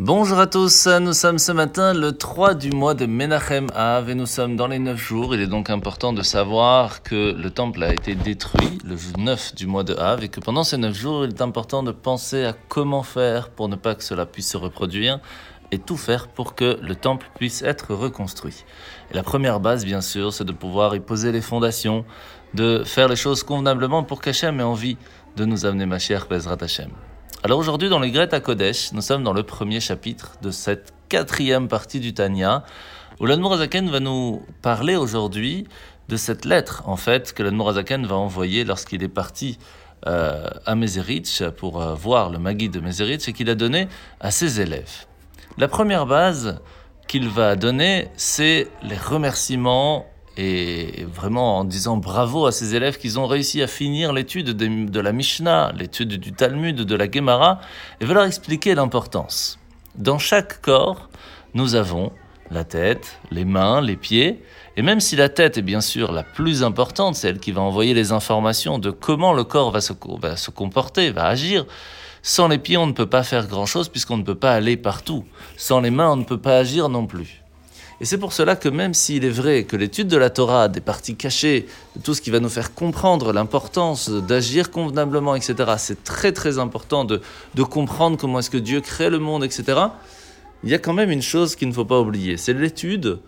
Bonjour à tous, nous sommes ce matin le 3 du mois de Menachem Av et nous sommes dans les 9 jours. Il est donc important de savoir que le temple a été détruit le 9 du mois de Av et que pendant ces 9 jours, il est important de penser à comment faire pour ne pas que cela puisse se reproduire et tout faire pour que le temple puisse être reconstruit. Et la première base, bien sûr, c'est de pouvoir y poser les fondations, de faire les choses convenablement pour qu'Hachem ait envie de nous amener ma chère Bezrat Hashem. Alors aujourd'hui, dans les Greta Kodesh, nous sommes dans le premier chapitre de cette quatrième partie du Tanya, où l'Admorazaken va nous parler aujourd'hui de cette lettre, en fait, que l'Admorazaken va envoyer lorsqu'il est parti euh, à Meserich pour euh, voir le Magui de Meserich et qu'il a donné à ses élèves. La première base qu'il va donner, c'est les remerciements et vraiment en disant bravo à ses élèves qu'ils ont réussi à finir l'étude de, la Mishnah, l'étude du Talmud, de la Gemara, et va leur expliquer l'importance. Dans chaque corps, nous avons la tête, les mains, les pieds, et même si la tête est bien sûr la plus importante, celle qui va envoyer les informations de comment le corps va se, va se comporter, va agir, sans les pieds on ne peut pas faire grand-chose puisqu'on ne peut pas aller partout. Sans les mains on ne peut pas agir non plus. Et c'est pour cela que même s'il est vrai que l'étude de la Torah, des parties cachées, tout ce qui va nous faire comprendre l'importance d'agir convenablement, etc., c'est très très important de, de comprendre comment est-ce que Dieu crée le monde, etc., il y a quand même une chose qu'il ne faut pas oublier, c'est l'étude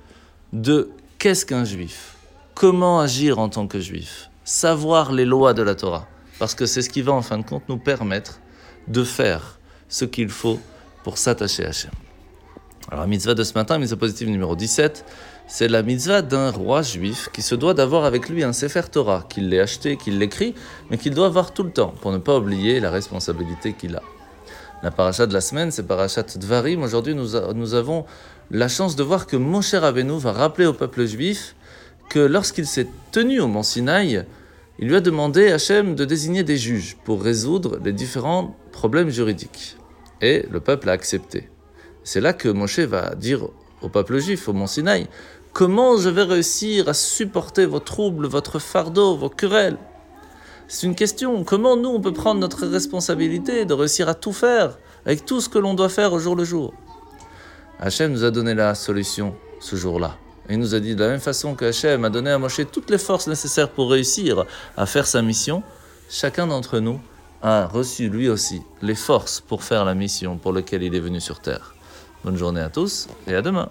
de qu'est-ce qu'un juif, comment agir en tant que juif, savoir les lois de la Torah, parce que c'est ce qui va en fin de compte nous permettre de faire ce qu'il faut pour s'attacher à Hachem. Alors la mitzvah de ce matin, mitzvah positive numéro 17, c'est la mitzvah d'un roi juif qui se doit d'avoir avec lui un Sefer Torah, qu'il l'ait acheté, qu'il l'écrit, mais qu'il doit avoir tout le temps, pour ne pas oublier la responsabilité qu'il a. La paracha de la semaine, c'est parachat Dvarim. Aujourd'hui, nous, avons la chance de voir que Moshe Rabbeinu va rappeler au peuple juif que lorsqu'il s'est tenu au mont Sinaï, il lui a demandé à Hachem de désigner des juges pour résoudre les différents problèmes juridiques. Et le peuple a accepté. C'est là que Moshe va dire au peuple juif, au mont Sinaï, comment je vais réussir à supporter vos troubles, votre fardeau, vos querelles? C'est une question. Comment nous, on peut prendre notre responsabilité de réussir à tout faire avec tout ce que l'on doit faire au jour le jour? Hachem nous a donné la solution ce jour-là. Il nous a dit de la même façon que Hachem a donné à Moshe toutes les forces nécessaires pour réussir à faire sa mission, chacun d'entre nous a reçu lui aussi les forces pour faire la mission pour laquelle il est venu sur terre. Bonne journée à tous et à demain.